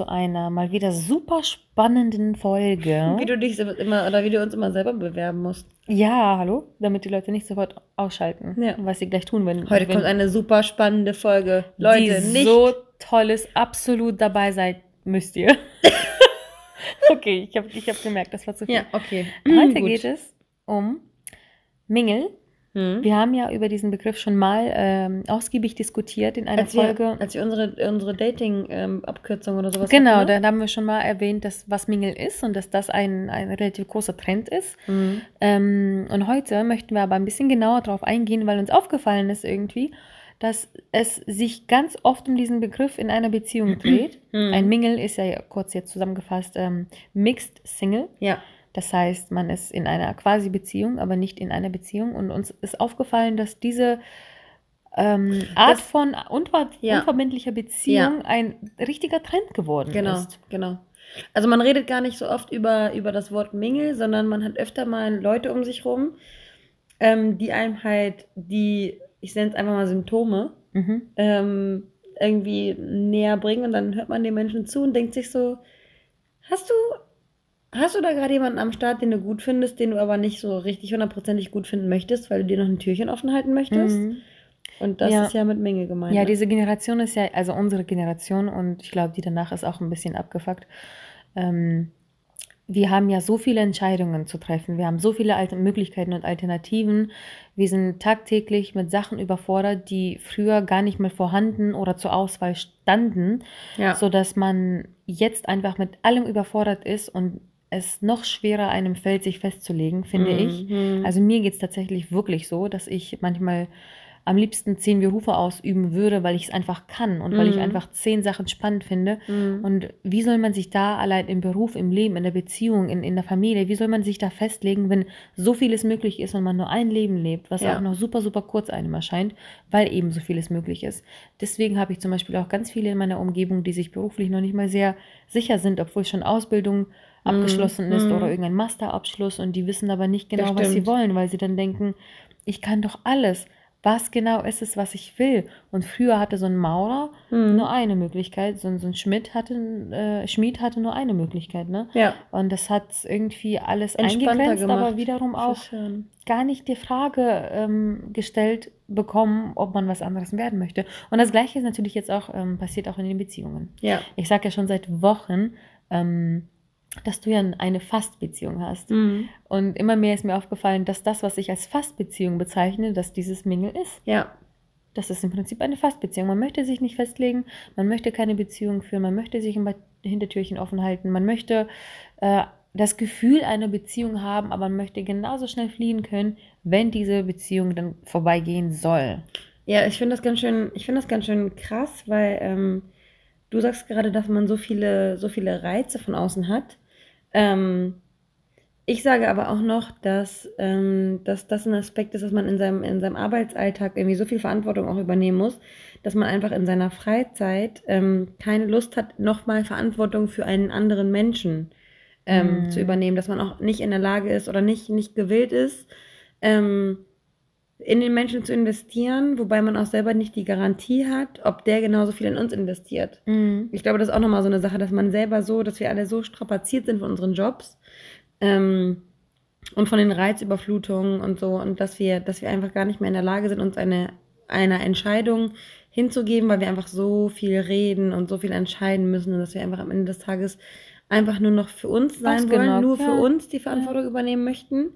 zu einer mal wieder super spannenden Folge. Wie du dich immer oder wie du uns immer selber bewerben musst. Ja, hallo, damit die Leute nicht sofort ausschalten, Ja. was sie gleich tun, wenn Heute wenn kommt eine super spannende Folge. Leute, die nicht. so tolles, absolut dabei seid, müsst ihr. okay, ich habe ich hab gemerkt, das war zu viel. ja, okay. Heute Gut. geht es um Mingel. Hm. Wir haben ja über diesen Begriff schon mal ähm, ausgiebig diskutiert in einer Als wir, Folge. als wir unsere, unsere Dating-Abkürzung oder sowas Genau, hatten, ne? da haben wir schon mal erwähnt, dass was Mingle ist und dass das ein, ein relativ großer Trend ist. Mhm. Ähm, und heute möchten wir aber ein bisschen genauer darauf eingehen, weil uns aufgefallen ist irgendwie, dass es sich ganz oft um diesen Begriff in einer Beziehung dreht. Mhm. Ein Mingle ist ja kurz jetzt zusammengefasst ähm, Mixed Single. Ja. Das heißt, man ist in einer quasi Beziehung, aber nicht in einer Beziehung. Und uns ist aufgefallen, dass diese ähm, Art Das- von unver Ja. unverbindlicher Beziehung ein richtiger Trend geworden Genau, ist. genau. Also man redet gar nicht so oft über, über das Wort Mingel, sondern man hat öfter mal Leute um sich rum, ähm, die einem halt die, ich nenne es einfach mal Symptome, Mhm. ähm, irgendwie näher bringen und dann hört man den Menschen zu und denkt sich so, hast du, hast du da gerade jemanden am Start, den du gut findest, den du aber nicht so richtig hundertprozentig gut finden möchtest, weil du dir noch ein Türchen offen halten möchtest? Mhm. Und das Ja. ist ja mit Menge gemeint. Ja, ne? diese Generation ist ja, also unsere Generation und ich glaube, die danach ist auch ein bisschen abgefuckt. Ähm, wir haben ja so viele Entscheidungen zu treffen. Wir haben so viele alte Möglichkeiten und Alternativen. Wir sind tagtäglich mit Sachen überfordert, die früher gar nicht mehr vorhanden oder zur Auswahl standen, ja. sodass man jetzt einfach mit allem überfordert ist und es noch schwerer einem fällt, sich festzulegen, finde ich. Mhm. Also mir geht es tatsächlich wirklich so, dass ich manchmal am liebsten zehn Berufe ausüben würde, weil ich es einfach kann und weil ich Mhm. einfach zehn Sachen spannend finde. Mhm. Und wie soll man sich da allein im Beruf, im Leben, in der Beziehung, in, in der Familie, wie soll man sich da festlegen, wenn so vieles möglich ist und man nur ein Leben lebt, was Ja. auch noch super, super kurz einem erscheint, weil eben so vieles möglich ist. Deswegen habe ich zum Beispiel auch ganz viele in meiner Umgebung, die sich beruflich noch nicht mal sehr sicher sind, obwohl schon Ausbildung abgeschlossen ist Mhm. oder irgendein Masterabschluss und die wissen aber nicht genau, was sie wollen, weil sie dann denken, ich kann doch alles. Was genau ist es, was ich will? Und früher hatte so ein Maurer Mhm. nur eine Möglichkeit, so ein, so ein Schmidt hatte, äh, Schmied hatte nur eine Möglichkeit, ne? ja. Und das hat irgendwie alles eingegrenzt, aber gemacht. wiederum auch gar nicht die Frage ähm, gestellt bekommen, ob man was anderes werden möchte. Und das Gleiche ist natürlich jetzt auch ähm, passiert auch in den Beziehungen. Ja. Ich sage ja schon seit Wochen, ähm, dass du ja eine Fastbeziehung hast. Mhm. Und immer mehr ist mir aufgefallen, dass das, was ich als Fastbeziehung bezeichne, dass dieses Mingle ist. Ja. Das ist im Prinzip eine Fastbeziehung. Man möchte sich nicht festlegen, man möchte keine Beziehung führen, man möchte sich immer Hintertürchen offen halten, man möchte äh, das Gefühl einer Beziehung haben, aber man möchte genauso schnell fliehen können, wenn diese Beziehung dann vorbeigehen soll. Ja, ich finde das ganz schön, ich finde das ganz schön krass, weil ähm, du sagst gerade, dass man so viele, so viele Reize von außen hat. Ähm, ich sage aber auch noch, dass, ähm, dass das ein Aspekt ist, dass man in seinem, in seinem Arbeitsalltag irgendwie so viel Verantwortung auch übernehmen muss, dass man einfach in seiner Freizeit ähm, keine Lust hat, nochmal Verantwortung für einen anderen Menschen ähm, Mm. zu übernehmen, dass man auch nicht in der Lage ist oder nicht, nicht gewillt ist, ähm, in den Menschen zu investieren, wobei man auch selber nicht die Garantie hat, ob der genauso viel in uns investiert. Ich glaube, das ist auch nochmal so eine Sache, dass man selber so, dass wir alle so strapaziert sind von unseren Jobs ähm, und von den Reizüberflutungen und so und dass wir, dass wir einfach gar nicht mehr in der Lage sind, uns eine, einer Entscheidung hinzugeben, weil wir einfach so viel reden und so viel entscheiden müssen und dass wir einfach am Ende des Tages einfach nur noch für uns sein wollen, Ausgenockt, nur ja. für uns die Verantwortung übernehmen möchten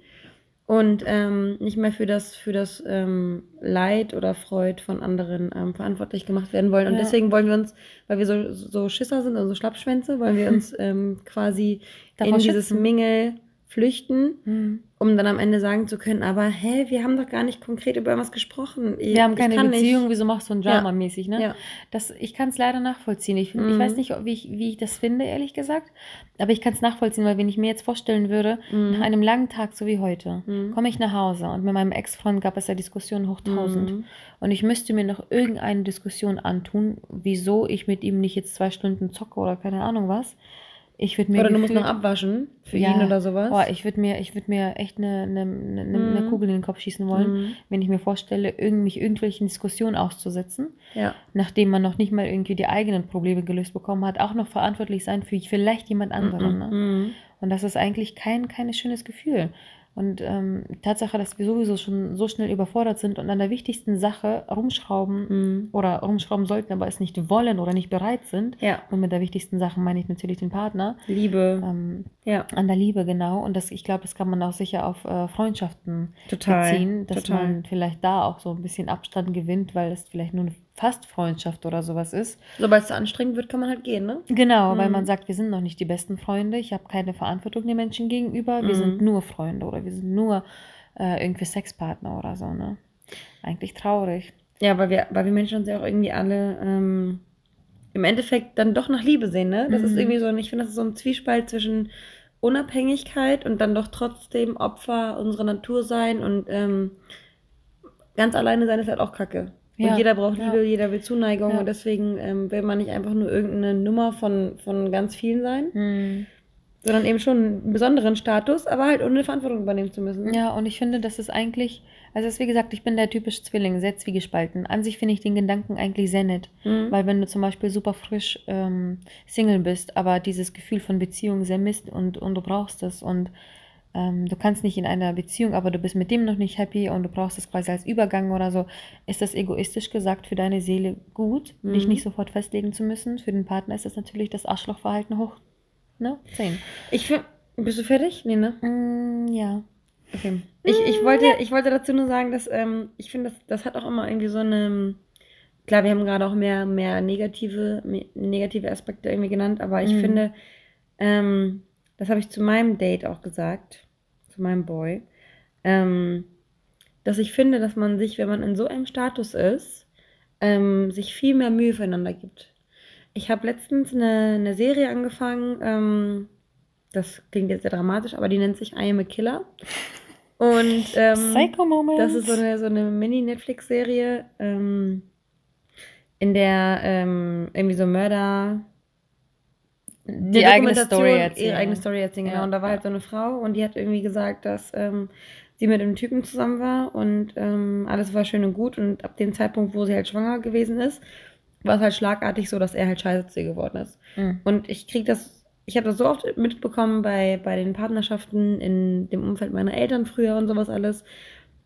und ähm, nicht mehr für das, für das ähm, Leid oder Freud von anderen ähm, verantwortlich gemacht werden wollen. Und Ja. deswegen wollen wir uns, weil wir so, so Schisser sind, also Schlappschwänze, wollen wir uns ähm, quasi Davor in dieses schützen. Mingel flüchten Mhm. Um dann am Ende sagen zu können, aber hä, wir haben doch gar nicht konkret über was gesprochen. Ich, wir haben keine Beziehung, nicht. wieso machst du ein Drama mäßig, ne? Ja. Das, ich kann es leider nachvollziehen. Ich, mhm. ich weiß nicht, wie ich, wie ich das finde, ehrlich gesagt, aber ich kann es nachvollziehen, weil wenn ich mir jetzt vorstellen würde, mhm. nach einem langen Tag, so wie heute, mhm. komme ich nach Hause und mit meinem Ex-Freund gab es ja Diskussionen hoch tausend mhm. und ich müsste mir noch irgendeine Diskussion antun, wieso ich mit ihm nicht jetzt zwei Stunden zocke oder keine Ahnung was, ich würde mir oder du musst noch abwaschen für ja, ihn oder sowas. Boah, ich würde mir, ich mir echt eine, eine, eine, mm. eine, Kugel in den Kopf schießen wollen, mm. wenn ich mir vorstelle, irgend, mich irgendwelchen Diskussionen auszusetzen, ja. nachdem man noch nicht mal irgendwie die eigenen Probleme gelöst bekommen hat, auch noch verantwortlich sein für vielleicht jemand anderen. Mm ne? Mhm. Und das ist eigentlich kein, kein schönes Gefühl. Und ähm, Tatsache, dass wir sowieso schon so schnell überfordert sind und an der wichtigsten Sache rumschrauben mhm. oder rumschrauben sollten, aber es nicht wollen oder nicht bereit sind. Ja. Und mit der wichtigsten Sache meine ich natürlich den Partner. Liebe. Ähm, ja. An der Liebe, genau. Und das, ich glaube, das kann man auch sicher auf äh, Freundschaften Total. beziehen, dass Total. man vielleicht da auch so ein bisschen Abstand gewinnt, weil es vielleicht nur eine fast Freundschaft oder sowas ist. Sobald es anstrengend wird, kann man halt gehen, ne? Genau, mhm. weil man sagt, wir sind noch nicht die besten Freunde, ich habe keine Verantwortung den Menschen gegenüber, wir mhm. sind nur Freunde oder wir sind nur äh, irgendwie Sexpartner oder so, ne? Eigentlich traurig. Ja, weil wir, weil wir Menschen uns ja auch irgendwie alle ähm, im Endeffekt dann doch nach Liebe sehen, ne? Das mhm. ist irgendwie so, ich finde, das ist so ein Zwiespalt zwischen Unabhängigkeit und dann doch trotzdem Opfer unserer Natur sein und ähm, ganz alleine sein ist halt auch kacke. Und ja, jeder braucht Liebe, ja. jeder will Zuneigung ja. und deswegen ähm, will man nicht einfach nur irgendeine Nummer von, von ganz vielen sein, mhm. sondern eben schon einen besonderen Status, aber halt ohne Verantwortung übernehmen zu müssen. Ja, und ich finde, das ist eigentlich, also ist wie gesagt, ich bin der typische Zwilling, sehr zwiegespalten. An sich finde ich den Gedanken eigentlich sehr nett, mhm. weil wenn du zum Beispiel super frisch ähm, Single bist, aber dieses Gefühl von Beziehung sehr misst und, und du brauchst es und ähm, du kannst nicht in einer Beziehung, aber du bist mit dem noch nicht happy und du brauchst es quasi als Übergang oder so, ist das egoistisch gesagt für deine Seele gut, mhm. dich nicht sofort festlegen zu müssen. Für den Partner ist das natürlich das Arschlochverhalten hoch, ne? 10. Ich finde, bist du fertig? Nee, ne? Mm, ja. Okay. Ich, ich, mm, wollte, ich wollte dazu nur sagen, dass ähm, ich finde, das, das hat auch immer irgendwie so eine. Klar, wir haben gerade auch mehr, mehr negative, mehr negative Aspekte irgendwie genannt, aber ich mhm. finde, ähm, das habe ich zu meinem Date auch gesagt zu meinem Boy, ähm, dass ich finde, dass man sich, wenn man in so einem Status ist, ähm, sich viel mehr Mühe füreinander gibt. Ich habe letztens eine, eine Serie angefangen, ähm, das klingt jetzt sehr dramatisch, aber die nennt sich I Am a Killer. Und ähm, das ist so eine, so eine Mini-Netflix-Serie, ähm, in der ähm, irgendwie so Mörder die eigene Story erzählen. Ihre eigene Story erzählen, genau. Ja. Und da war halt so eine Frau und die hat irgendwie gesagt, dass ähm, sie mit einem Typen zusammen war und ähm, alles war schön und gut. Und ab dem Zeitpunkt, wo sie halt schwanger gewesen ist, war es halt schlagartig so, dass er halt scheiße zu ihr geworden ist. Mhm. Und ich krieg das, ich habe das so oft mitbekommen bei, bei den Partnerschaften in dem Umfeld meiner Eltern früher und sowas alles,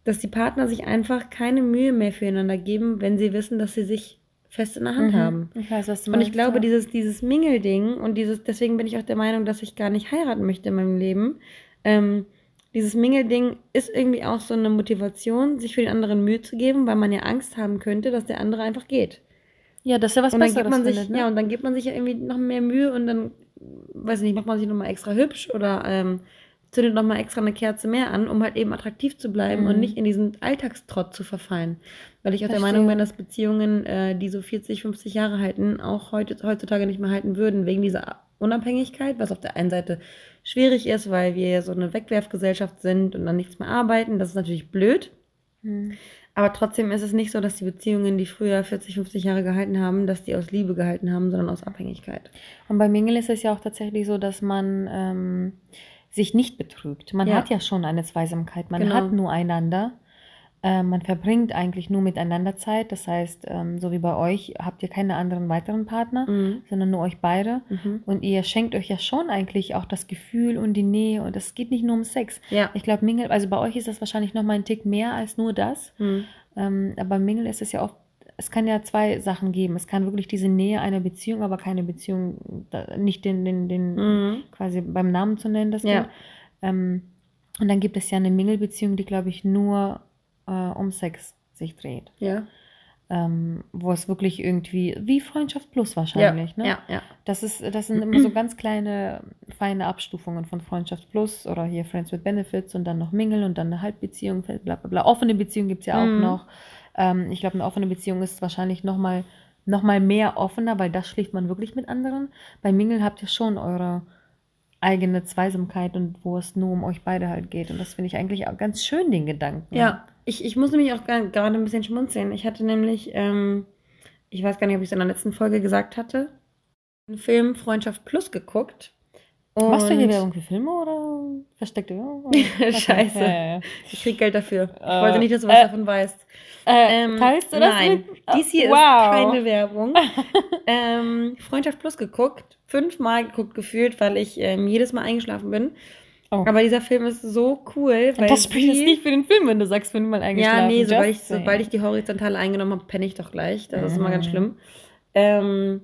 dass die Partner sich einfach keine Mühe mehr füreinander geben, wenn sie wissen, dass sie sich fest in der Hand mhm. haben. Ich weiß, was du und ich glaube, ja. dieses, dieses Mingelding und dieses, deswegen bin ich auch der Meinung, dass ich gar nicht heiraten möchte in meinem Leben. Ähm, dieses Mingelding ist irgendwie auch so eine Motivation, sich für den anderen Mühe zu geben, weil man ja Angst haben könnte, dass der andere einfach geht. Ja, das ist ja was und dann Besseres. man sich, findet, ne? Ja, und dann gibt man sich ja irgendwie noch mehr Mühe und dann, weiß ich nicht, macht man sich nochmal extra hübsch oder ähm, zündet nochmal extra eine Kerze mehr an, um halt eben attraktiv zu bleiben mhm. und nicht in diesen Alltagstrott zu verfallen. Weil ich auch Verstehe. der Meinung bin, dass Beziehungen, äh, die so 40, 50 Jahre halten, auch heute, heutzutage nicht mehr halten würden, wegen dieser Unabhängigkeit, was auf der einen Seite schwierig ist, weil wir ja so eine Wegwerfgesellschaft sind und dann nichts mehr arbeiten. Das ist natürlich blöd. Mhm. Aber trotzdem ist es nicht so, dass die Beziehungen, die früher 40, 50 Jahre gehalten haben, dass die aus Liebe gehalten haben, sondern aus Abhängigkeit. Und bei Mingle ist es ja auch tatsächlich so, dass man ähm, sich nicht betrügt. Man ja. hat ja schon eine Zweisamkeit, man genau. hat nur einander. Äh, man verbringt eigentlich nur miteinander Zeit. Das heißt, ähm, so wie bei euch habt ihr keine anderen weiteren Partner, mhm. sondern nur euch beide. Mhm. Und ihr schenkt euch ja schon eigentlich auch das Gefühl und die Nähe. Und es geht nicht nur um Sex. Ja. Ich glaube, Mingle, also bei euch ist das wahrscheinlich noch mal ein Tick mehr als nur das. Mhm. Ähm, aber Mingle ist es ja oft es kann ja zwei Sachen geben. Es kann wirklich diese Nähe einer Beziehung, aber keine Beziehung, nicht den, den, den mhm. quasi beim Namen zu nennen, das ja. Ähm, und dann gibt es ja eine Mingelbeziehung, die, glaube ich, nur äh, um Sex sich dreht. Ja. ähm, wo es wirklich irgendwie, wie Freundschaft Plus wahrscheinlich, ja, ne? Ja, ja. Das, ist, das sind immer so ganz kleine, feine Abstufungen von Freundschaft Plus oder hier Friends with Benefits und dann noch Mingle und dann eine Halbbeziehung, bla bla bla. Offene Beziehung gibt es ja auch Mhm. noch. Ähm, ich glaube, eine offene Beziehung ist wahrscheinlich nochmal noch mal mehr offener, weil das schläft man wirklich mit anderen. Bei Mingle habt ihr schon eure eigene Zweisamkeit und wo es nur um euch beide halt geht. Und das finde ich eigentlich auch ganz schön, den Gedanken. Ja, ich, ich muss nämlich auch gerade ein bisschen schmunzeln. Ich hatte nämlich, ähm, ich weiß gar nicht, ob ich es in der letzten Folge gesagt hatte, einen Film Freundschaft Plus geguckt. Machst du hier Und- Werbung für Filme oder versteckte Werbung? Okay. Scheiße. Ja, ja, ja. Ich krieg Geld dafür. Ich Äh, wollte nicht, dass du was äh, davon weißt. Äh, Ähm, teilst du das Nein, mit? dies hier Wow. ist keine Werbung. ähm, Freundschaft Plus geguckt, fünfmal geguckt gefühlt, weil ich ähm, jedes Mal eingeschlafen bin. Oh. Aber dieser Film ist so cool, weil das spricht jetzt nicht für den Film, wenn du sagst, fünfmal eingeschlafen. Ja, nee, sobald ich, sobald ich die Horizontale eingenommen habe, penne ich doch gleich. Das ist immer ganz Mhm. schlimm. Ähm,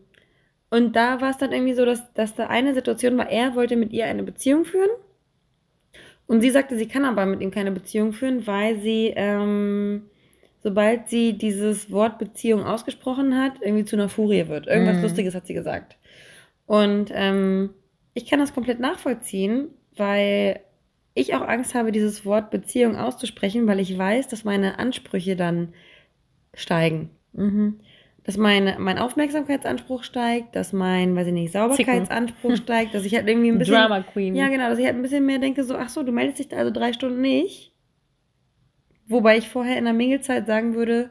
und da war es dann irgendwie so, dass, dass da eine Situation war, er wollte mit ihr eine Beziehung führen. Und sie sagte, sie kann aber mit ihm keine Beziehung führen, weil sie, ähm, sobald sie dieses Wort Beziehung ausgesprochen hat, irgendwie zu einer Furie wird. Irgendwas Mhm. Lustiges hat sie gesagt. Und ähm, ich kann das komplett nachvollziehen, weil ich auch Angst habe, dieses Wort Beziehung auszusprechen, weil ich weiß, dass meine Ansprüche dann steigen. Mhm. Dass mein, mein Aufmerksamkeitsanspruch steigt, dass mein, weiß ich nicht, Sauberkeitsanspruch steigt, dass ich halt irgendwie ein bisschen. Drama Queen. Ja, genau, dass ich halt ein bisschen mehr denke, so, ach so, du meldest dich da also drei Stunden nicht. Wobei ich vorher in der Mingelzeit sagen würde,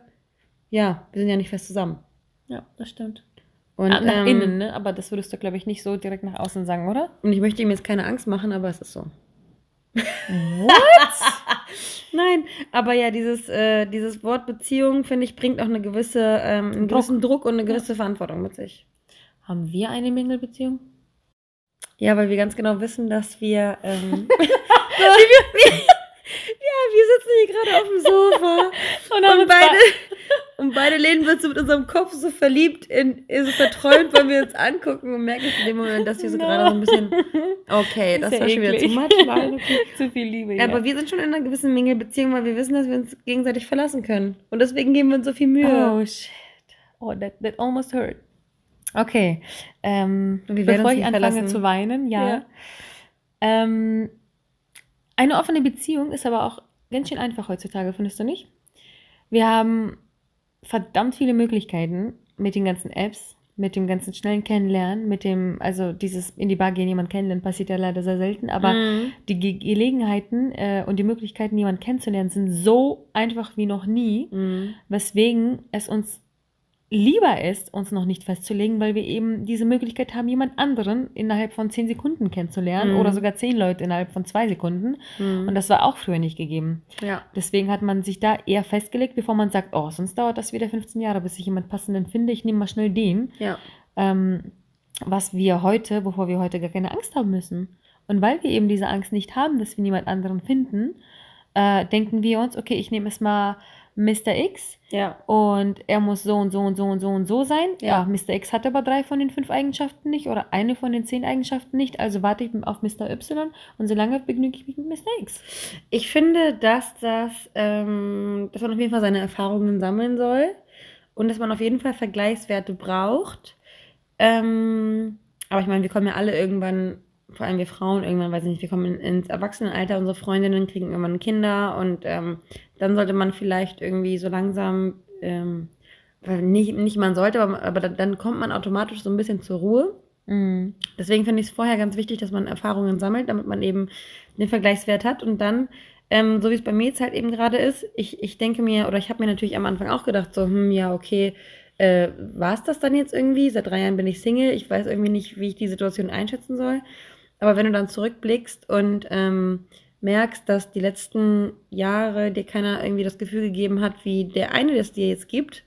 ja, wir sind ja nicht fest zusammen. ja, das stimmt. Und, Ah, nach ähm, innen, ne? Aber das würdest du, glaube ich, nicht so direkt nach außen sagen, oder? und ich möchte ihm jetzt keine Angst machen, aber es ist so. What? Nein, aber ja, dieses, äh, dieses Wort Beziehung, finde ich, bringt auch eine gewisse, ähm, einen Druck. gewissen Druck und eine gewisse Verantwortung mit sich. Haben wir eine Mingelbeziehung? Ja, weil wir ganz genau wissen, dass wir. Ähm, wir, ja, wir sitzen hier gerade auf dem Sofa Und, und beide, beide lehnen wir uns mit unserem Kopf so verliebt, in, so verträumt, weil wir uns angucken und merken in dem Moment, dass wir so No. gerade so ein bisschen. Okay, das Ist ja war schon wieder zu much. Okay. Zu viel Liebe. Ja. Aber wir sind schon in einer gewissen Mingelbeziehung, weil wir wissen, dass wir uns gegenseitig verlassen können. Und deswegen geben wir uns so viel Mühe. Oh, shit. Oh, that, that almost hurt. Okay. Ähm, Und wir werden bevor ich anfange verlassen. zu weinen, ja. Ja. Ähm, eine offene Beziehung ist aber auch ganz schön einfach heutzutage, findest du nicht? Wir haben verdammt viele Möglichkeiten mit den ganzen Apps, mit dem ganzen schnellen Kennenlernen, mit dem, also dieses in die Bar gehen, jemanden kennenlernen, passiert ja leider sehr selten, aber Mhm. die Ge Gelegenheiten äh, und die Möglichkeiten, jemanden kennenzulernen, sind so einfach wie noch nie, Mhm. weswegen es uns lieber ist, uns noch nicht festzulegen, weil wir eben diese Möglichkeit haben, jemand anderen innerhalb von zehn Sekunden kennenzulernen Mhm. oder sogar zehn Leute innerhalb von zwei Sekunden. Mhm. Und das war auch früher nicht gegeben. ja. Deswegen hat man sich da eher festgelegt, bevor man sagt, oh, sonst dauert das wieder 15 Jahre, bis ich jemand passenden finde. Ich nehme mal schnell den. Ja. Ähm, was wir heute, wovor wir heute gar keine Angst haben müssen. Und weil wir eben diese Angst nicht haben, dass wir niemand anderen finden, äh, denken wir uns, okay, ich nehme es mal Mr. X Ja. und er muss so und so und so und so und so sein. Ja. Ja. Mr. X hat aber drei von den fünf Eigenschaften nicht oder eine von den zehn Eigenschaften nicht, also warte ich auf Mr. Y und solange begnüge ich mich mit Mr. X. Ich finde, dass das, ähm, dass man auf jeden Fall seine Erfahrungen sammeln soll und dass man auf jeden Fall Vergleichswerte braucht. Ähm, aber ich meine, wir kommen ja alle irgendwann, vor allem wir Frauen, irgendwann, weiß ich nicht, wir kommen in, ins Erwachsenenalter, unsere Freundinnen kriegen irgendwann Kinder und ähm, dann sollte man vielleicht irgendwie so langsam, ähm, nicht, nicht man sollte, aber, aber dann, dann kommt man automatisch so ein bisschen zur Ruhe. Mhm. Deswegen finde ich es vorher ganz wichtig, dass man Erfahrungen sammelt, damit man eben den Vergleichswert hat. Und dann, ähm, so wie es bei mir jetzt halt eben gerade ist, ich, ich denke mir, oder ich habe mir natürlich am Anfang auch gedacht, so, hm, ja, okay, äh, war es das dann jetzt irgendwie? Seit drei Jahren bin ich Single, ich weiß irgendwie nicht, wie ich die Situation einschätzen soll. Aber wenn du dann zurückblickst und ähm, merkst, dass die letzten Jahre dir keiner irgendwie das Gefühl gegeben hat, wie der eine das dir jetzt gibt,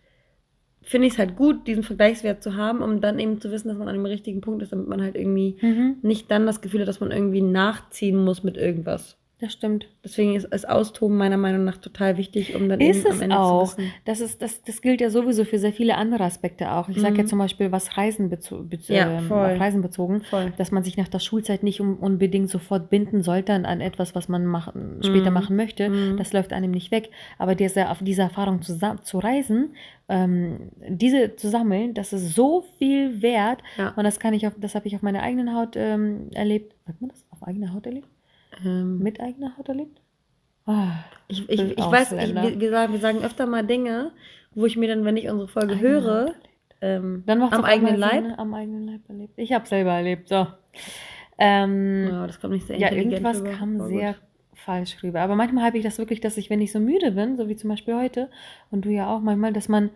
finde ich es halt gut, diesen Vergleichswert zu haben, um dann eben zu wissen, dass man an dem richtigen Punkt ist, damit man halt irgendwie Mhm. nicht dann das Gefühl hat, dass man irgendwie nachziehen muss mit irgendwas. Das stimmt. Deswegen ist, ist Austoben meiner Meinung nach total wichtig, um dann Ist eben es am Ende auch. zu wissen. Das, ist, das, das gilt ja sowieso für sehr viele andere Aspekte auch. Ich sage ja Mhm. zum Beispiel, was Reisen, bezo bez Ja, voll. auf Reisen bezogen, Voll. dass man sich nach der Schulzeit nicht um, unbedingt sofort binden sollte an, etwas, was man machen, später Mhm. machen möchte. Mhm. Das läuft einem nicht weg. Aber diese, auf diese Erfahrung zu, zu reisen, ähm, diese zu sammeln, das ist so viel wert. Ja. Und das kann ich auf, das habe ich auf meiner eigenen Haut ähm, erlebt. Sagt man das? Auf eigener Haut erlebt? Ähm, Mit eigener Haut erlebt? Ah, ich ich, ich weiß, ich, wir, sagen, wir sagen öfter mal Dinge, wo ich mir dann, wenn ich unsere Folge Eigene höre, ähm, Dann am eigenen Leib. Sinn, ne? Am eigenen Leib erlebt. Ich habe selber erlebt. So. Ähm, Ja, das kommt nicht sehr ja, irgendwas rüber, kam aber sehr gut. falsch rüber. Aber manchmal habe ich das wirklich, dass ich, wenn ich so müde bin, so wie zum Beispiel heute, und du ja auch manchmal, dass man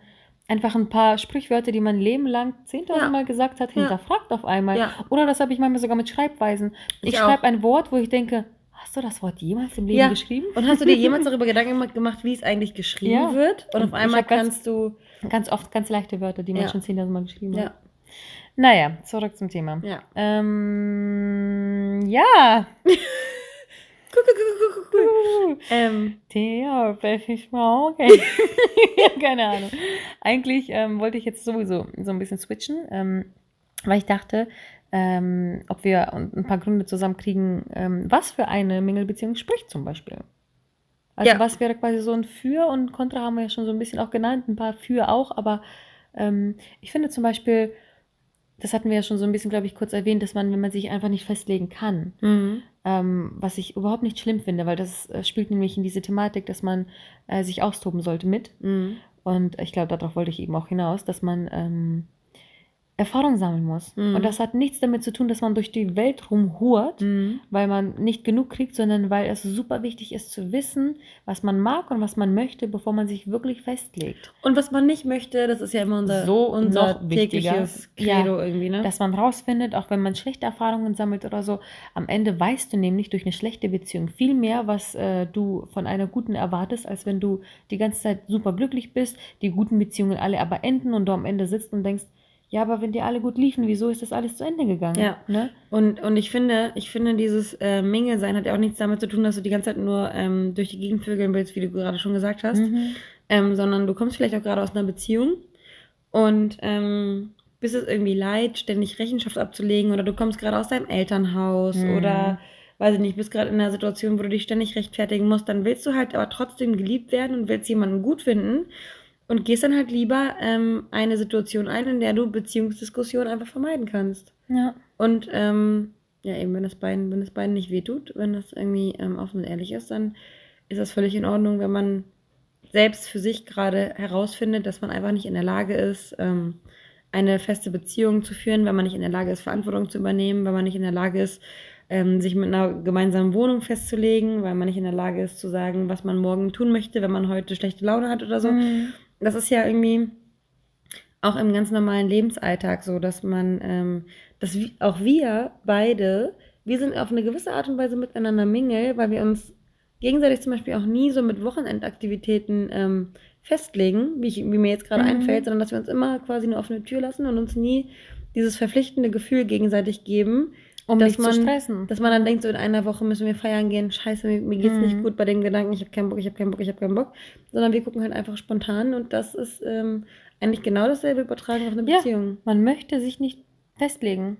einfach ein paar Sprichwörter, die man Leben lang 10.000 Ja. Mal gesagt hat, Ja. hinterfragt auf einmal. Ja. Oder das habe ich manchmal sogar mit Schreibweisen. Ich, Ich schreibe ein Wort, wo ich denke, hast du das Wort jemals im Leben Ja. geschrieben? Und hast du dir jemals darüber Gedanken gemacht- wie es eigentlich geschrieben Ja. wird? Und Und auf einmal hab ganz- kannst du. Ganz oft ganz leichte Wörter, die man Ja. schon 10.000 Mal geschrieben Ja, hat. Naja, zurück zum Thema. ja. Ähm, ja. Ähm, Theo, welches Mal? Okay. Keine Ahnung. Eigentlich ähm, wollte ich jetzt sowieso so ein bisschen switchen, ähm, weil ich dachte, ähm, ob wir ein paar Gründe zusammenkriegen, ähm, was für eine Mingelbeziehung spricht zum Beispiel. Also Ja. was wäre quasi so ein Für und Contra haben wir ja schon so ein bisschen auch genannt, ein paar Für auch, aber ähm, ich finde zum Beispiel, das hatten wir ja schon so ein bisschen, glaube ich, kurz erwähnt, dass man, wenn man sich einfach nicht festlegen kann, mhm. Ähm, was ich überhaupt nicht schlimm finde, weil das äh, spielt nämlich in diese Thematik, dass man äh, sich austoben sollte mit. Mhm. Und ich glaube, darauf wollte ich eben auch hinaus, dass man ähm, Erfahrung sammeln muss. Mhm. Und das hat nichts damit zu tun, dass man durch die Welt rumhurt, Mhm. weil man nicht genug kriegt, sondern weil es super wichtig ist zu wissen, was man mag und was man möchte, bevor man sich wirklich festlegt. Und was man nicht möchte, das ist ja immer unser, So unser tägliches Ja, Credo irgendwie, ne? Dass man rausfindet, auch wenn man schlechte Erfahrungen sammelt oder so, am Ende weißt du nämlich durch eine schlechte Beziehung viel mehr, was äh, du von einer guten erwartest, als wenn du die ganze Zeit super glücklich bist, die guten Beziehungen alle aber enden und du am Ende sitzt und denkst, ja, aber wenn die alle gut liefen, wieso ist das alles zu Ende gegangen? Ja. Ne? Und, und ich finde, ich finde, dieses äh, Mingle-Sein hat ja auch nichts damit zu tun, dass du die ganze Zeit nur ähm, durch die Gegend vögeln willst, wie du gerade schon gesagt hast. Mhm. ähm, sondern du kommst vielleicht auch gerade aus einer Beziehung und ähm, bist es irgendwie leid, ständig Rechenschaft abzulegen oder du kommst gerade aus deinem Elternhaus Mhm. oder weiß ich nicht, bist gerade in einer Situation, wo du dich ständig rechtfertigen musst, dann willst du halt aber trotzdem geliebt werden und willst jemanden gut finden und gehst dann halt lieber ähm, eine Situation ein, in der du Beziehungsdiskussionen einfach vermeiden kannst. Ja. Und ähm, ja, eben, wenn das beiden, wenn das beiden nicht wehtut, wenn das irgendwie ähm, offen und ehrlich ist, dann ist das völlig in Ordnung, wenn man selbst für sich gerade herausfindet, dass man einfach nicht in der Lage ist, ähm, eine feste Beziehung zu führen, wenn man nicht in der Lage ist, Verantwortung zu übernehmen, wenn man nicht in der Lage ist, ähm, sich mit einer gemeinsamen Wohnung festzulegen, weil man nicht in der Lage ist zu sagen, was man morgen tun möchte, wenn man heute schlechte Laune hat oder so. Mhm. Das ist ja irgendwie auch im ganz normalen Lebensalltag so, dass man, ähm, dass auch wir beide, wir sind auf eine gewisse Art und Weise miteinander Mingle, weil wir uns gegenseitig zum Beispiel auch nie so mit Wochenendaktivitäten ähm, festlegen, wie, ich, wie mir jetzt gerade Mhm. einfällt, sondern dass wir uns immer quasi eine offene Tür lassen und uns nie dieses verpflichtende Gefühl gegenseitig geben, Um dass nicht man, zu stressen. dass man dann denkt, so in einer Woche müssen wir feiern gehen, scheiße, mir, mir geht's nicht Mhm. gut bei dem Gedanken, ich habe keinen Bock, ich habe keinen Bock, ich habe keinen Bock, sondern wir gucken halt einfach spontan und das ist ähm, eigentlich genau dasselbe übertragen auf eine Ja. Beziehung. Man möchte sich nicht festlegen.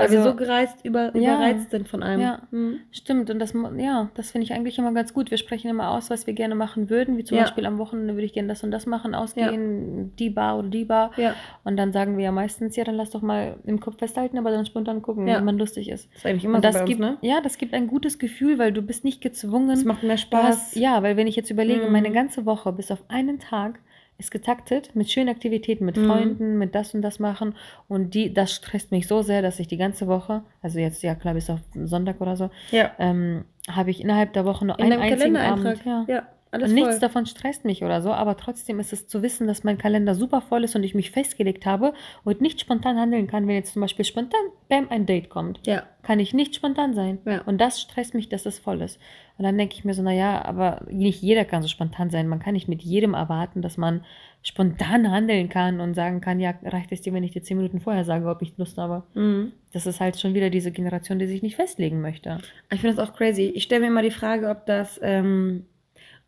Weil wir Also- so gereizt, über, Ja. überreizt sind von allem. Ja. Mhm. Stimmt, und das, ja, das finde ich eigentlich immer ganz gut. Wir sprechen immer aus, was wir gerne machen würden, wie zum Ja. Beispiel am Wochenende würde ich gerne das und das machen, ausgehen, die Bar oder die Bar. Und dann sagen wir ja meistens, ja, dann lass doch mal im Kopf festhalten, aber dann spontan gucken, wie man lustig ist. das ist eigentlich immer Und so das uns, gibt, ne? ja, das gibt ein gutes Gefühl, weil du bist nicht gezwungen. Es macht mehr Spaß. hast, ja, weil wenn ich jetzt überlege, Mhm. meine ganze Woche bis auf einen Tag ist getaktet mit schönen Aktivitäten, mit Mhm. Freunden, mit das und das machen. Und die, das stresst mich so sehr, dass ich die ganze Woche, also jetzt ja klar bis auf Sonntag oder so, ja. ähm, habe ich innerhalb der Woche nur In einen einzigen. Abend. Ja. Ja. Alles Nichts voll. davon stresst mich oder so, aber trotzdem ist es zu wissen, dass mein Kalender super voll ist und ich mich festgelegt habe und nicht spontan handeln kann, wenn jetzt zum Beispiel spontan, bam, ein Date kommt. Ja. Kann ich nicht spontan sein. Ja. Und das stresst mich, dass es voll ist. Und dann denke ich mir so, naja, aber nicht jeder kann so spontan sein. Man kann nicht mit jedem erwarten, dass man spontan handeln kann und sagen kann, ja, reicht es dir, wenn ich dir zehn Minuten vorher sage, ob ich Lust habe. Mhm. Das ist halt schon wieder diese Generation, die sich nicht festlegen möchte. Ich finde das auch crazy. Ich stelle mir immer die Frage, ob das, ähm,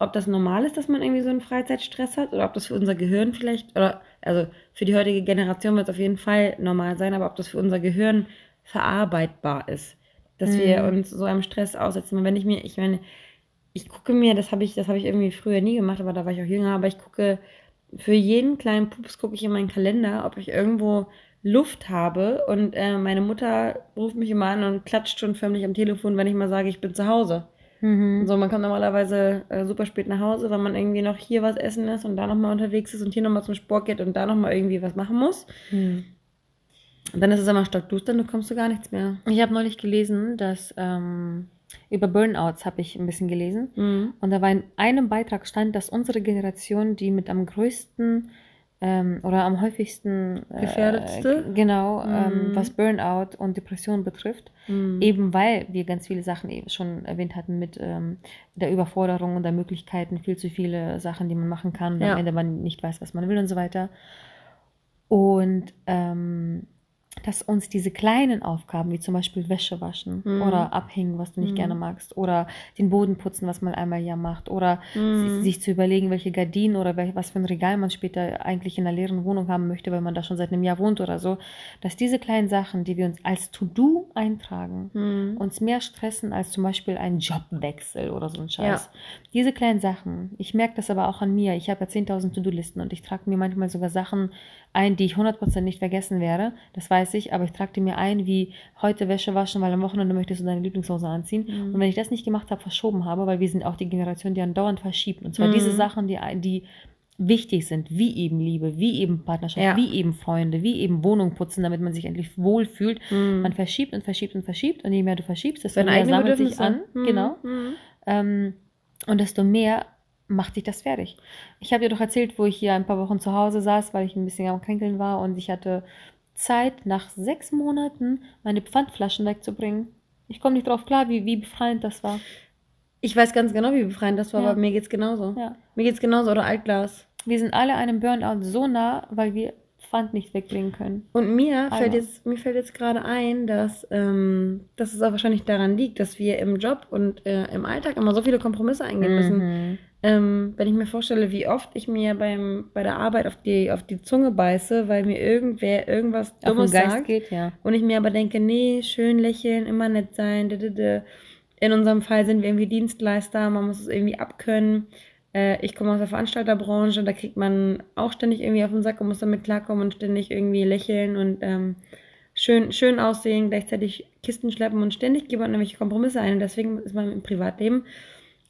ob das normal ist, dass man irgendwie so einen Freizeitstress hat oder ob das für unser Gehirn vielleicht, oder also für die heutige Generation wird es auf jeden Fall normal sein, aber ob das für unser Gehirn verarbeitbar ist dass mhm. wir uns so einem Stress aussetzen. Und wenn ich mir, ich meine, ich gucke mir, das habe ich, das habe ich irgendwie früher nie gemacht, aber da war ich auch jünger, aber ich gucke für jeden kleinen Pups gucke ich in meinen Kalender, ob ich irgendwo Luft habe und äh, meine Mutter ruft mich immer an und klatscht schon förmlich am Telefon, wenn ich mal sage, ich bin zu Hause. Mhm. So, man kommt normalerweise äh, super spät nach Hause, weil man irgendwie noch hier was essen ist und da nochmal unterwegs ist und hier nochmal zum Sport geht und da nochmal irgendwie was machen muss. Mhm. Und dann ist es immer stockduster und du kommst zu gar nichts mehr. Ich habe neulich gelesen, dass ähm, über Burnouts habe ich ein bisschen gelesen. Mhm. Und da war in einem Beitrag stand, dass unsere Generation die mit am größten ähm, oder am häufigsten äh, gefährdetste, genau, ähm, mhm. was Burnout und Depression betrifft, mhm. eben weil wir ganz viele Sachen eben schon erwähnt hatten mit ähm, der Überforderung und der Möglichkeiten, viel zu viele Sachen, die man machen kann, ja. am Ende man nicht weiß, was man will und so weiter. Und ähm, dass uns diese kleinen Aufgaben, wie zum Beispiel Wäsche waschen mhm. oder abhängen, was du nicht mhm. gerne magst, oder den Boden putzen, was man einmal ja macht, oder mhm. sich zu überlegen, welche Gardinen oder was für ein Regal man später eigentlich in einer leeren Wohnung haben möchte, weil man da schon seit einem Jahr wohnt oder so, dass diese kleinen Sachen, die wir uns als To-Do eintragen, mhm. uns mehr stressen als zum Beispiel ein Jobwechsel oder so ein Scheiß. Ja. Diese kleinen Sachen, ich merke das aber auch an mir, ich habe ja 10.000 To-Do-Listen und ich trage mir manchmal sogar Sachen ein, die ich 100% nicht vergessen werde, das weiß ich, aber ich trage die mir ein, wie heute Wäsche waschen, weil am Wochenende möchtest du deine Lieblingshose anziehen. Mhm. Und wenn ich das nicht gemacht habe, verschoben habe, weil wir sind auch die Generation, die andauernd verschiebt. Und zwar mhm. diese Sachen, die, die wichtig sind, wie eben Liebe, wie eben Partnerschaft, ja. wie eben Freunde, wie eben Wohnung putzen, damit man sich endlich wohlfühlt. Mhm. Man verschiebt und verschiebt und verschiebt und je mehr du verschiebst, desto mehr sammelt sich an. Mhm. Genau. Mhm. Ähm, und desto mehr macht dich das fertig. Ich habe dir doch erzählt, wo ich hier ein paar Wochen zu Hause saß, weil ich ein bisschen am Kränkeln war und ich hatte Zeit, nach sechs Monaten meine Pfandflaschen wegzubringen. Ich komme nicht drauf klar, wie, wie befreiend das war. Ich weiß ganz genau, wie befreiend das war, ja. aber mir geht's genauso. Ja. Mir geht's genauso oder Altglas. Wir sind alle einem Burnout so nah, weil wir Pfand nicht wegbringen können. Und mir Einmal. fällt jetzt, mir fällt jetzt gerade ein, dass, ähm, dass es auch wahrscheinlich daran liegt, dass wir im Job und äh, im Alltag immer so viele Kompromisse eingehen müssen. Ähm, wenn ich mir vorstelle, wie oft ich mir beim, bei der Arbeit auf die, auf die Zunge beiße, weil mir irgendwer irgendwas Dummes sagt. Geht, ja. Und ich mir aber denke, nee, schön lächeln, immer nett sein. In unserem Fall sind wir irgendwie Dienstleister, man muss es irgendwie abkönnen. Äh, ich komme aus der Veranstalterbranche, da kriegt man auch ständig irgendwie auf den Sack und muss damit klarkommen und ständig irgendwie lächeln und ähm, schön, schön aussehen, gleichzeitig Kisten schleppen und ständig gibt man nämlich Kompromisse ein. Und deswegen ist man im Privatleben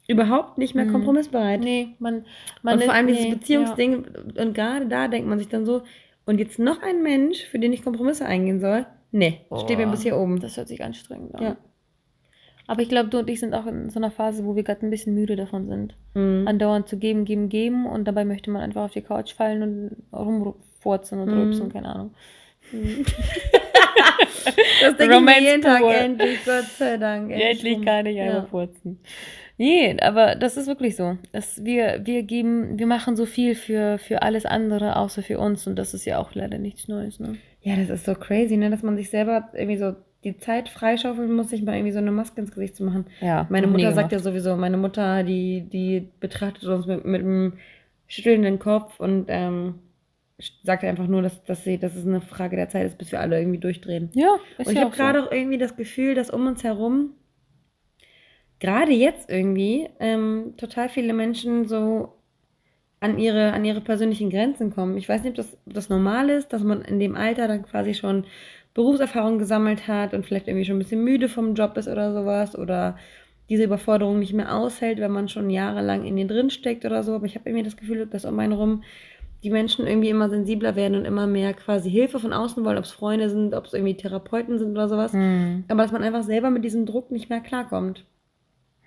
überhaupt nicht mehr mhm. kompromissbereit. Nee, man, man Und vor allem nee, dieses Beziehungsding, ja. und gerade da denkt man sich dann so, und jetzt noch ein Mensch, für den ich Kompromisse eingehen soll? Nee, Boah, steht mir bis hier oben. Das hört sich anstrengend an. Ja. Aber ich glaube, du und ich sind auch in so einer Phase, wo wir gerade ein bisschen müde davon sind. Mhm. Andauernd zu geben, geben, geben und dabei möchte man einfach auf die Couch fallen und rumfurzen und mhm. rülpsen, keine Ahnung. Mhm. das denke ich jeden Tag endlich, Gott sei Dank. Endlich, endlich kann ich einfach ja. furzen. Nee, aber das ist wirklich so. Das, wir, wir geben, wir machen so viel für, für alles andere, außer für uns. Und das ist ja auch leider nichts Neues, ne? Ja, das ist so crazy, ne? Dass man sich selber irgendwie so die Zeit freischaufeln muss, sich mal irgendwie so eine Maske ins Gesicht zu machen. Ja. Meine Mutter sagt ja sowieso, meine Mutter, die, die betrachtet uns mit, mit einem schüttelnden Kopf und ähm, sagt einfach nur, dass, dass, sie, dass es eine Frage der Zeit ist, bis wir alle irgendwie durchdrehen. Ja, ist Und ich ja habe gerade so. auch irgendwie das Gefühl, dass um uns herum gerade jetzt irgendwie ähm, total viele Menschen so an ihre, an ihre persönlichen Grenzen kommen. Ich weiß nicht, ob das, ob das normal ist, dass man in dem Alter dann quasi schon Berufserfahrung gesammelt hat und vielleicht irgendwie schon ein bisschen müde vom Job ist oder sowas oder diese Überforderung nicht mehr aushält, wenn man schon jahrelang in den drin steckt oder so. Aber ich habe irgendwie das Gefühl, dass um einen herum die Menschen irgendwie immer sensibler werden und immer mehr quasi Hilfe von außen wollen, ob es Freunde sind, ob es irgendwie Therapeuten sind oder sowas. Mhm. Aber dass man einfach selber mit diesem Druck nicht mehr klarkommt.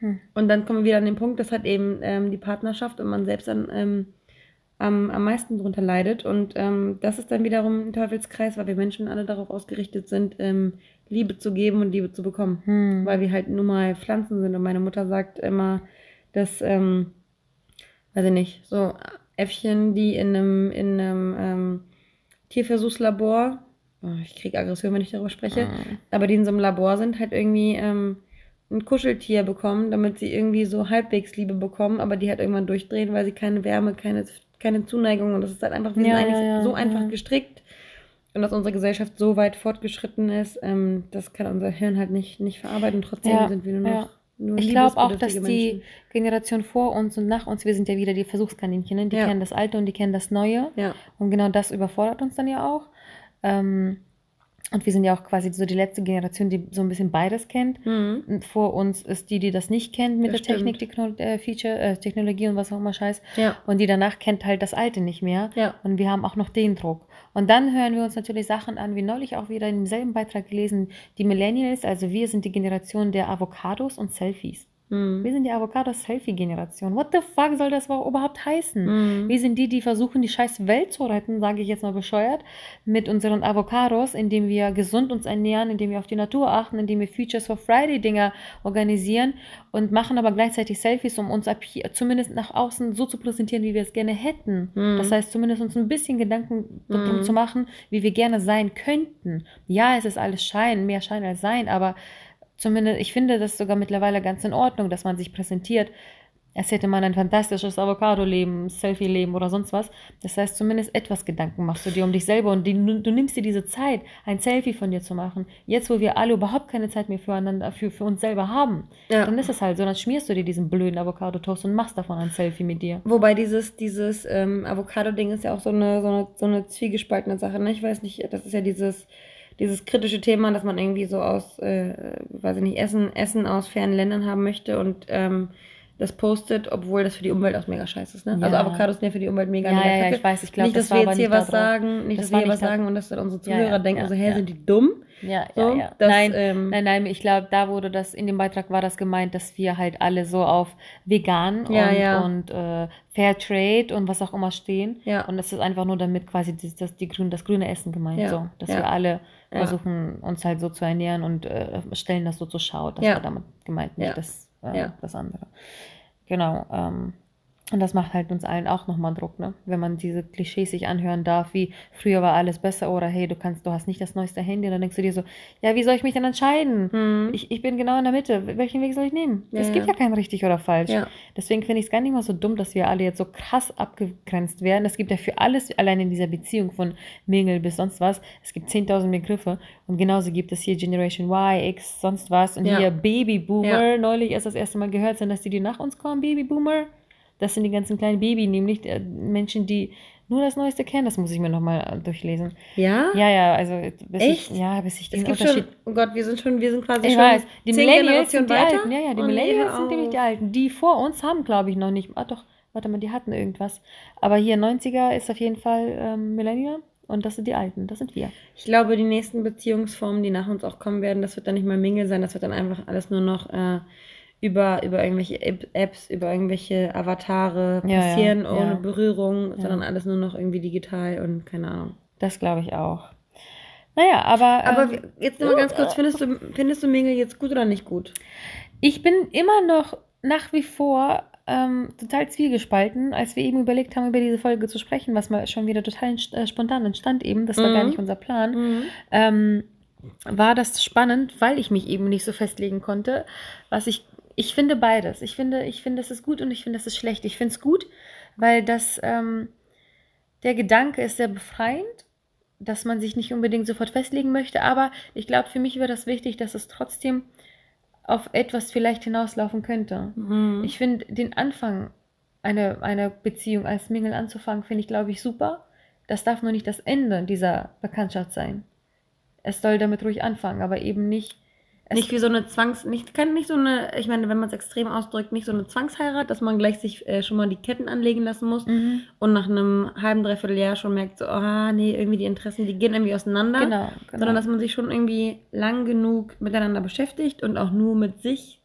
Hm. Und dann kommen wir wieder an den Punkt, dass halt eben ähm, die Partnerschaft und man selbst dann ähm, am, am meisten darunter leidet. Und ähm, das ist dann wiederum ein Teufelskreis, weil wir Menschen alle darauf ausgerichtet sind, ähm, Liebe zu geben und Liebe zu bekommen. Hm. Weil wir halt nun mal Pflanzen sind. Und meine Mutter sagt immer, dass, ähm, weiß ich nicht, so Äffchen, die in einem, in einem ähm, Tierversuchslabor, oh, ich kriege Aggression, wenn ich darüber spreche, mhm. aber die in so einem Labor sind, halt irgendwie ähm, ein Kuscheltier bekommen, damit sie irgendwie so halbwegs Liebe bekommen, aber die halt irgendwann durchdrehen, weil sie keine Wärme, keine, keine Zuneigung und das ist halt einfach, wir ja, sind eigentlich ja, so einfach gestrickt und dass unsere Gesellschaft so weit fortgeschritten ist, ähm, das kann unser Hirn halt nicht, nicht verarbeiten. Trotzdem sind wir nur noch nur ich glaube auch, dass Menschen. die Generation vor uns und nach uns, wir sind ja wieder die Versuchskaninchen, ne? die ja. kennen das Alte und die kennen das Neue. Ja. Und genau das überfordert uns dann ja auch. Ähm, und wir sind ja auch quasi so die letzte Generation, die so ein bisschen beides kennt. Mhm. Vor uns ist die, die das nicht kennt mit das der stimmt. Technik, Techno äh, Feature, äh, Technologie und was auch immer Scheiß. Ja. Und die danach kennt halt das Alte nicht mehr. Ja. Und wir haben auch noch den Druck. Und dann hören wir uns natürlich Sachen an, wie neulich auch wieder in demselben Beitrag gelesen, die Millennials, also wir sind die Generation der Avocados und Selfies. Mhm. Wir sind die Avocado-Selfie-Generation. What the fuck soll das überhaupt heißen? Mhm. Wir sind die, die versuchen, die scheiß Welt zu retten, sage ich jetzt mal bescheuert, mit unseren Avocados, indem wir gesund uns ernähren, indem wir auf die Natur achten, indem wir Futures for Friday-Dinger organisieren und machen aber gleichzeitig Selfies, um uns ab hier, zumindest nach außen so zu präsentieren, wie wir es gerne hätten. Mhm. Das heißt, zumindest uns ein bisschen Gedanken darum mhm. zu machen, wie wir gerne sein könnten. Ja, es ist alles Schein, mehr Schein als Sein, aber zumindest, ich finde das sogar mittlerweile ganz in Ordnung, dass man sich präsentiert, als hätte man ein fantastisches Avocado-Leben, Selfie-Leben oder sonst was. Das heißt, zumindest etwas Gedanken machst du dir um dich selber und die, du nimmst dir diese Zeit, ein Selfie von dir zu machen. Jetzt, wo wir alle überhaupt keine Zeit mehr füreinander, für, für uns selber haben, ja. dann ist es halt so. Dann schmierst du dir diesen blöden Avocado-Toast und machst davon ein Selfie mit dir. Wobei dieses, dieses ähm, Avocado-Ding ist ja auch so eine, so eine, so eine zwiegespaltene Sache. Ne? Ich weiß nicht, das ist ja dieses dieses kritische Thema, dass man irgendwie so aus, äh, weiß ich nicht, Essen, Essen aus fernen Ländern haben möchte und ähm, das postet, obwohl das für die Umwelt auch mega scheiße ist. Ne? Also ja. Also Avocados sind ja für die Umwelt mega, ja, mega ja, ja, ich weiß, ich glaube, Nicht, dass das wir jetzt hier was sagen, nicht, das dass wir hier was sagen und dass dann unsere Zuhörer ja, denken, so, hä, sind die dumm? Ja, so, ja, ja. Dass, nein, ähm, nein, nein, ich glaube, da wurde das, in dem Beitrag war das gemeint, dass wir halt alle so auf vegan und, und äh, Fair Trade und was auch immer stehen. Ja. Und das ist einfach nur damit quasi das, das, die grün, das grüne Essen gemeint, so, dass wir alle versuchen, uns halt so zu ernähren und äh, stellen das so zur Schau. Das war damit gemeint, nicht das, äh, das andere. Genau. Ähm, und das macht halt uns allen auch nochmal Druck, ne? Wenn man diese Klischees sich anhören darf, wie früher war alles besser oder hey, du kannst, du hast nicht das neueste Handy, dann denkst du dir so, ja, wie soll ich mich denn entscheiden? Hm. Ich, ich bin genau in der Mitte. Welchen Weg soll ich nehmen? Ja, es gibt ja. ja kein richtig oder falsch. Ja. Deswegen finde ich es gar nicht mal so dumm, dass wir alle jetzt so krass abgegrenzt werden. Es gibt ja für alles, allein in dieser Beziehung von Mingel bis sonst was, es gibt 10.000 Begriffe und genauso gibt es hier Generation Y, X, sonst was und hier Babyboomer. Neulich erst das erste Mal gehört, sind dass die, die nach uns kommen, Babyboomer. Das sind die ganzen kleinen Baby, nämlich äh, Menschen, die nur das Neueste kennen. Das muss ich mir nochmal äh, durchlesen. Ja? Ja, ja, also bis Echt? ich, ja, bis ich den es gibt Unterschied. Schon, oh Gott, wir sind schon, wir sind quasi ich schon weiß, die Millennials sind die weiter? Alten. Ja, ja, die oh, Millennials nee, sind nämlich die Alten. Die vor uns haben, glaube ich, noch nicht. Ah, doch, warte mal, die hatten irgendwas. Aber hier 90er ist auf jeden Fall ähm, Millennial. Und das sind die Alten, das sind wir. Ich glaube, die nächsten Beziehungsformen, die nach uns auch kommen werden, das wird dann nicht mehr Mingle sein, das wird dann einfach alles nur noch äh, über, über irgendwelche Apps, über irgendwelche Avatare passieren ja, ja, ohne ja. Berührung, sondern alles nur noch irgendwie digital und keine Ahnung. Das glaube ich auch. Naja, aber. Aber ähm, jetzt nochmal ganz kurz, findest du, findest du Mingle jetzt gut oder nicht gut? Ich bin immer noch nach wie vor ähm, total zwiegespalten, als wir eben überlegt haben, über diese Folge zu sprechen, was mal schon wieder total äh, spontan entstand eben, das war mhm. gar nicht unser Plan. Mhm. Ähm, war das spannend, weil ich mich eben nicht so festlegen konnte, was ich ich finde beides. Ich finde, ich finde, es ist gut und ich finde, es ist schlecht. Ich finde es gut, weil das, ähm, der Gedanke ist sehr befreiend, dass man sich nicht unbedingt sofort festlegen möchte. Aber ich glaube, für mich wäre das wichtig, dass es trotzdem auf etwas vielleicht hinauslaufen könnte. Mhm. Ich finde den Anfang einer eine Beziehung als Mingle anzufangen, finde ich, glaube ich, super. Das darf nur nicht das Ende dieser Bekanntschaft sein. Es soll damit ruhig anfangen, aber eben nicht nicht wie so eine Zwangs, nicht, kann nicht so eine, ich meine, wenn man es extrem ausdrückt, nicht so eine Zwangsheirat, dass man gleich sich äh, schon mal die Ketten anlegen lassen muss mhm. und nach einem halben, dreiviertel Jahr schon merkt, so, ah, nee, irgendwie die Interessen, die gehen irgendwie auseinander. Genau, genau. Sondern dass man sich schon irgendwie lang genug miteinander beschäftigt und auch nur mit sich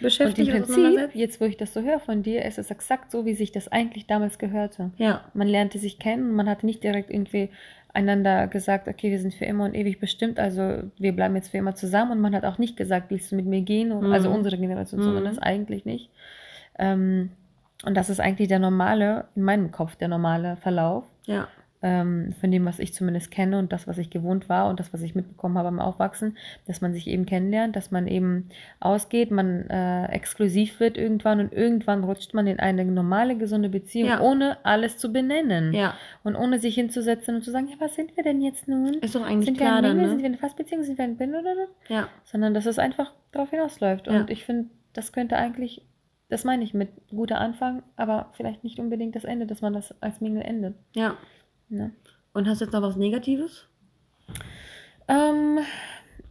beschäftigt. Und im Prinzip, jetzt wo ich das so höre von dir, ist es exakt so, wie sich das eigentlich damals gehörte. Ja. Man lernte sich kennen man hatte nicht direkt irgendwie einander gesagt, okay, wir sind für immer und ewig bestimmt, also wir bleiben jetzt für immer zusammen und man hat auch nicht gesagt, willst du mit mir gehen? Mhm. Also unsere Generation mhm. zumindest eigentlich nicht. Ähm, und das ist eigentlich der normale, in meinem Kopf der normale Verlauf. Ja ähm, von dem, was ich zumindest kenne und das, was ich gewohnt war und das, was ich mitbekommen habe beim Aufwachsen, dass man sich eben kennenlernt, dass man eben ausgeht, man äh, exklusiv wird irgendwann und irgendwann rutscht man in eine normale, gesunde Beziehung, ja. ohne alles zu benennen. Ja. Und ohne sich hinzusetzen und zu sagen, ja, was sind wir denn jetzt nun? Ist doch eigentlich sind klar wir ein Mingle, ne? Sind wir eine Fastbeziehung? Sind wir ein Bin oder? Ja. Sondern dass es einfach darauf hinausläuft. Und ich finde, das könnte eigentlich das meine ich mit guter Anfang, aber vielleicht nicht unbedingt das Ende, dass man das als Mingle endet. Ja. Ne? Und hast du jetzt noch was Negatives? Ähm,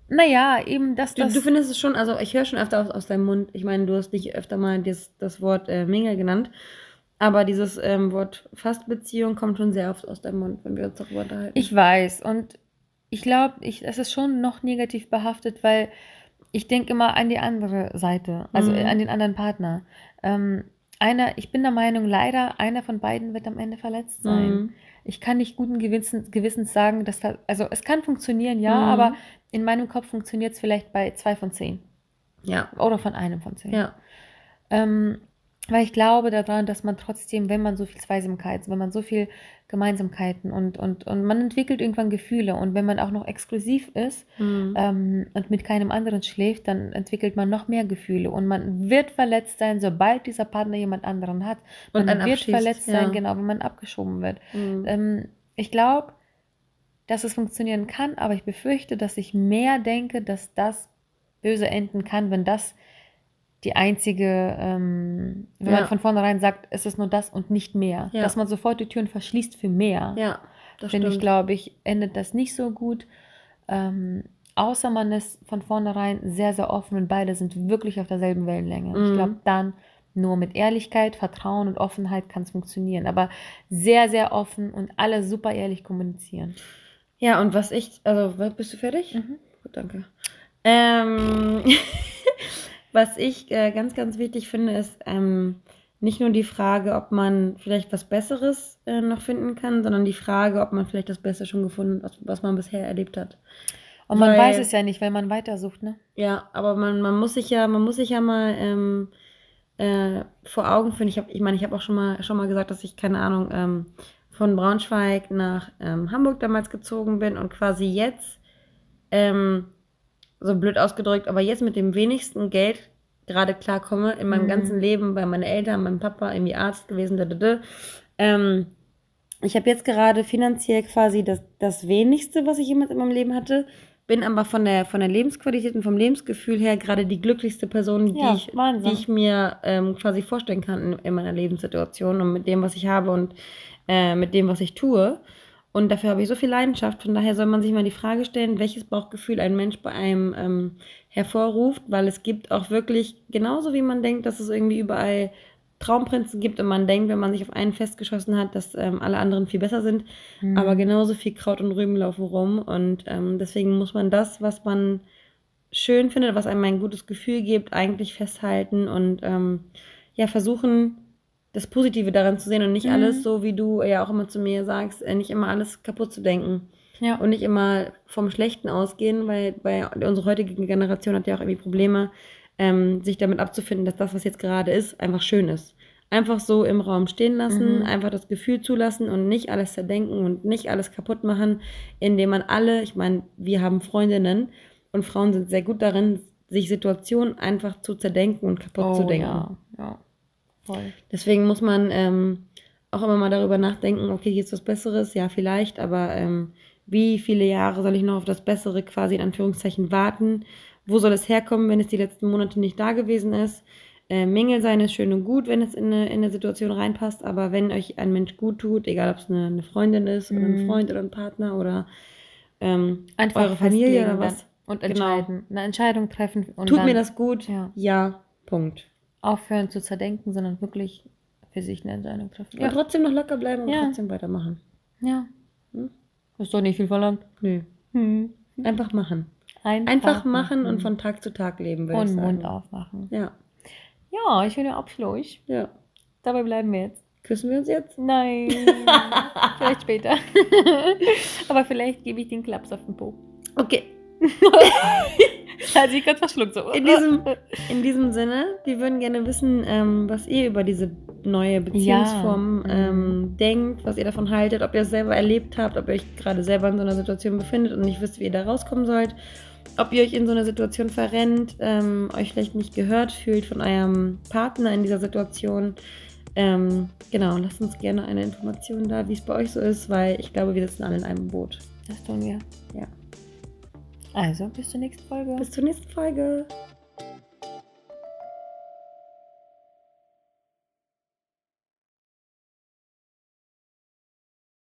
naja, eben das, das. Du, du findest es schon, also ich höre schon öfter aus, aus deinem Mund, ich meine, du hast nicht öfter mal das, das Wort äh, Mingle genannt, aber dieses ähm, Wort Fastbeziehung kommt schon sehr oft aus deinem Mund, wenn wir uns darüber unterhalten. Ich weiß und ich glaube, ich, es ist schon noch negativ behaftet, weil ich denke immer an die andere Seite, also mhm. an den anderen Partner. Ähm, einer, ich bin der Meinung, leider einer von beiden wird am Ende verletzt sein. Mhm ich kann nicht guten Gewissens, Gewissens sagen, dass da, also es kann funktionieren, ja, mhm. aber in meinem Kopf funktioniert es vielleicht bei zwei von zehn. Ja. Oder von einem von zehn. Ja. Ähm, weil ich glaube daran, dass man trotzdem, wenn man so viel Zweisamkeit, wenn man so viel Gemeinsamkeiten und, und, und man entwickelt irgendwann Gefühle und wenn man auch noch exklusiv ist mhm. ähm, und mit keinem anderen schläft, dann entwickelt man noch mehr Gefühle und man wird verletzt sein, sobald dieser Partner jemand anderen hat. Man und wird verletzt ja. sein, genau, wenn man abgeschoben wird. Mhm. Ähm, ich glaube, dass es funktionieren kann, aber ich befürchte, dass ich mehr denke, dass das böse enden kann, wenn das die einzige, ähm, wenn ja. man von vornherein sagt, es ist nur das und nicht mehr, ja. dass man sofort die Türen verschließt für mehr. Ja, das Finde ich, glaube ich, endet das nicht so gut. Ähm, außer man ist von vornherein sehr, sehr offen und beide sind wirklich auf derselben Wellenlänge. Mhm. Ich glaube, dann nur mit Ehrlichkeit, Vertrauen und Offenheit kann es funktionieren. Aber sehr, sehr offen und alle super ehrlich kommunizieren. Ja, und was ich, also bist du fertig? Mhm. Gut, danke. Ähm, Was ich äh, ganz, ganz wichtig finde, ist ähm, nicht nur die Frage, ob man vielleicht was Besseres äh, noch finden kann, sondern die Frage, ob man vielleicht das Beste schon gefunden hat, was, was man bisher erlebt hat. Und man weil, weiß es ja nicht, weil man weitersucht, ne? Ja, aber man, man muss sich ja, man muss sich ja mal ähm, äh, vor Augen führen. Ich, hab, ich meine, ich habe auch schon mal, schon mal gesagt, dass ich, keine Ahnung, ähm, von Braunschweig nach ähm, Hamburg damals gezogen bin und quasi jetzt ähm, so blöd ausgedrückt, aber jetzt mit dem wenigsten Geld gerade klarkomme in meinem mhm. ganzen Leben, bei meinen Eltern, meinem Papa, irgendwie Arzt gewesen, da, da, da. Ähm, ich habe jetzt gerade finanziell quasi das, das wenigste, was ich jemals in meinem Leben hatte, bin aber von der, von der Lebensqualität und vom Lebensgefühl her gerade die glücklichste Person, ja, die, ich, die ich mir ähm, quasi vorstellen kann in, in, meiner Lebenssituation und mit dem, was ich habe und äh, mit dem, was ich tue. Und dafür habe ich so viel Leidenschaft. Von daher soll man sich mal die Frage stellen, welches Bauchgefühl ein Mensch bei einem ähm, hervorruft, weil es gibt auch wirklich, genauso wie man denkt, dass es irgendwie überall Traumprinzen gibt und man denkt, wenn man sich auf einen festgeschossen hat, dass ähm, alle anderen viel besser sind. Mhm. Aber genauso viel Kraut und Rüben laufen rum. Und ähm, deswegen muss man das, was man schön findet, was einem ein gutes Gefühl gibt, eigentlich festhalten und ähm, ja, versuchen, das Positive daran zu sehen und nicht mhm. alles so, wie du ja auch immer zu mir sagst, äh, nicht immer alles kaputt zu denken. Ja. Und nicht immer vom Schlechten ausgehen, weil, weil unsere heutige Generation hat ja auch irgendwie Probleme, ähm, sich damit abzufinden, dass das, was jetzt gerade ist, einfach schön ist. Einfach so im Raum stehen lassen, mhm. einfach das Gefühl zulassen und nicht alles zerdenken und nicht alles kaputt machen, indem man alle, ich meine, wir haben Freundinnen und Frauen sind sehr gut darin, sich Situationen einfach zu zerdenken und kaputt oh, zu denken. Ja, ja. Voll. Deswegen muss man ähm, auch immer mal darüber nachdenken, okay, hier ist was Besseres, ja, vielleicht, aber ähm, wie viele Jahre soll ich noch auf das Bessere quasi in Anführungszeichen warten? Wo soll es herkommen, wenn es die letzten Monate nicht da gewesen ist? Äh, Mängel sein ist schön und gut, wenn es in eine, in eine Situation reinpasst, aber wenn euch ein Mensch gut tut, egal ob es eine, eine Freundin ist mhm. oder ein mhm. Freund oder ein Partner oder ähm, eure Familie oder was. Und genau. entscheiden. Genau. Eine Entscheidung treffen. tut dann, mir das gut? Ja. ja. Punkt aufhören zu zerdenken, sondern wirklich für sich eine Entscheidung treffen. Ja. Und trotzdem noch locker bleiben und ja. trotzdem weitermachen. Ja. Hm? Ist doch nicht viel verlangt. Nö. Hm. Einfach machen. Einfach, Einfach machen, machen, und von Tag zu Tag leben, würde und ich sagen. Mund aufmachen. Ja. Ja, ich finde Abschluss. Ja. Dabei bleiben wir jetzt. Küssen wir uns jetzt? Nein. vielleicht später. Aber vielleicht gebe ich den Klaps auf den Po. Okay. also ich gerade verschluckt so. In diesem, in diesem Sinne, wir würden gerne wissen, ähm, was ihr über diese neue Beziehungsform Ja. ähm, denkt, was ihr davon haltet, ob ihr es selber erlebt habt, ob ihr euch gerade selber in so einer Situation befindet und nicht wisst, wie ihr da rauskommen sollt, ob ihr euch in so einer Situation verrennt, ähm, euch vielleicht nicht gehört fühlt von eurem Partner in dieser Situation. Ähm, genau, lasst uns gerne eine Information da, wie es bei euch so ist, weil ich glaube, wir sitzen alle in einem Boot. Das tun wir. Ja. Also, bis zur nächsten Folge. Bis zur nächsten Folge.